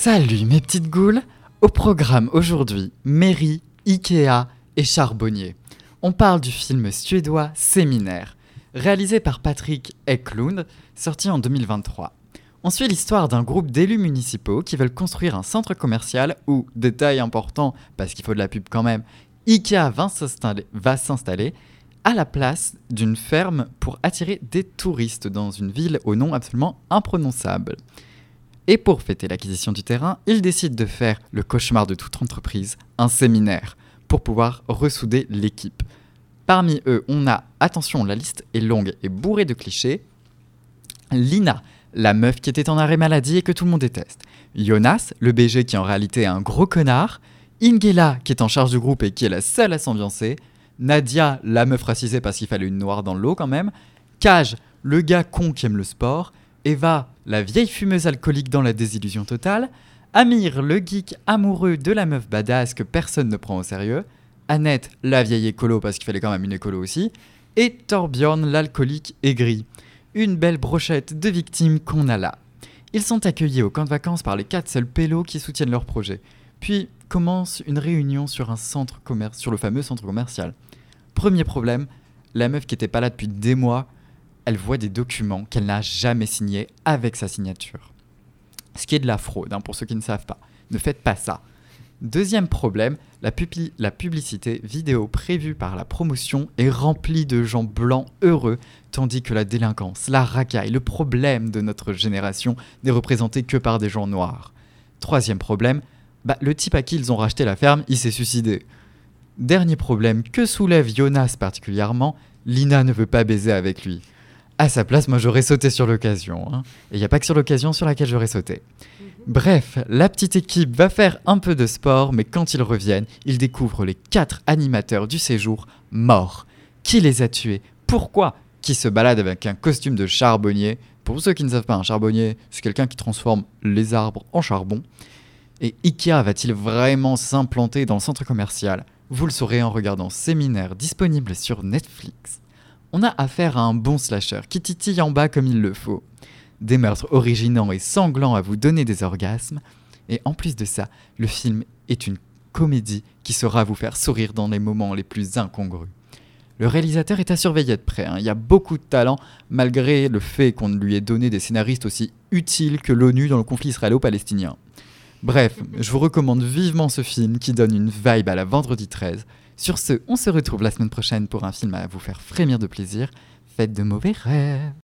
Salut mes petites goules Au programme aujourd'hui, mairie, Ikea et charbonnier. On parle du film suédois Séminaire, réalisé par Patrick Eklund, sorti en 2023. On suit l'histoire d'un groupe d'élus municipaux qui veulent construire un centre commercial où, détail important, parce qu'il faut de la pub quand même, Ikea va s'installer à la place d'une ferme pour attirer des touristes dans une ville au nom absolument imprononçable. Et pour fêter l'acquisition du terrain, ils décident de faire le cauchemar de toute entreprise, un séminaire, pour pouvoir ressouder l'équipe. Parmi eux, on a, attention, la liste est longue et bourrée de clichés, Lina, la meuf qui était en arrêt maladie et que tout le monde déteste. Jonas, le BG qui en réalité est un gros connard. Ingela, qui est en charge du groupe et qui est la seule à s'ambiancer. Nadia, la meuf racisée parce qu'il fallait une noire dans l'eau quand même. Kaj, le gars con qui aime le sport. Eva, la vieille fumeuse alcoolique dans la désillusion totale, Amir, le geek amoureux de la meuf badass que personne ne prend au sérieux, Annette, la vieille écolo parce qu'il fallait quand même une écolo aussi, et Torbjorn, l'alcoolique aigri. Une belle brochette de victimes qu'on a là. Ils sont accueillis au camp de vacances par les quatre seuls pélos qui soutiennent leur projet. Puis commence une réunion sur sur le fameux centre commercial. Premier problème, la meuf qui était pas là depuis des mois elle voit des documents qu'elle n'a jamais signés avec sa signature. Ce qui est de la fraude, hein, pour ceux qui ne savent pas. Ne faites pas ça. Deuxième problème, la, publicité vidéo prévue par la promotion est remplie de gens blancs heureux, tandis que la délinquance, la racaille, le problème de notre génération n'est représenté que par des gens noirs. Troisième problème, bah, le type à qui ils ont racheté la ferme, il s'est suicidé. Dernier problème que soulève Jonas particulièrement, Lina ne veut pas baiser avec lui. À sa place, moi j'aurais sauté sur l'occasion. Hein. Et il n'y a pas que sur l'occasion sur laquelle j'aurais sauté. Bref, la petite équipe va faire un peu de sport, mais quand ils reviennent, ils découvrent les quatre animateurs du séjour morts. Qui les a tués? Pourquoi? Qui se balade avec un costume de charbonnier? Pour ceux qui ne savent pas, un charbonnier, c'est quelqu'un qui transforme les arbres en charbon. Et Ikea va-t-il vraiment s'implanter dans le centre commercial? Vous le saurez en regardant Séminaire disponible sur Netflix on a affaire à un bon slasher qui titille en bas comme il le faut. Des meurtres originaux et sanglants à vous donner des orgasmes. Et en plus de ça, le film est une comédie qui saura vous faire sourire dans les moments les plus incongrus. Le réalisateur est à surveiller de près. Hein. Il y a beaucoup de talent, malgré le fait qu'on lui ait donné des scénaristes aussi utiles que l'ONU dans le conflit israélo-palestinien. Bref, je vous recommande vivement ce film qui donne une vibe à la vendredi 13. Sur ce, on se retrouve la semaine prochaine pour un film à vous faire frémir de plaisir. Faites de mauvais rêves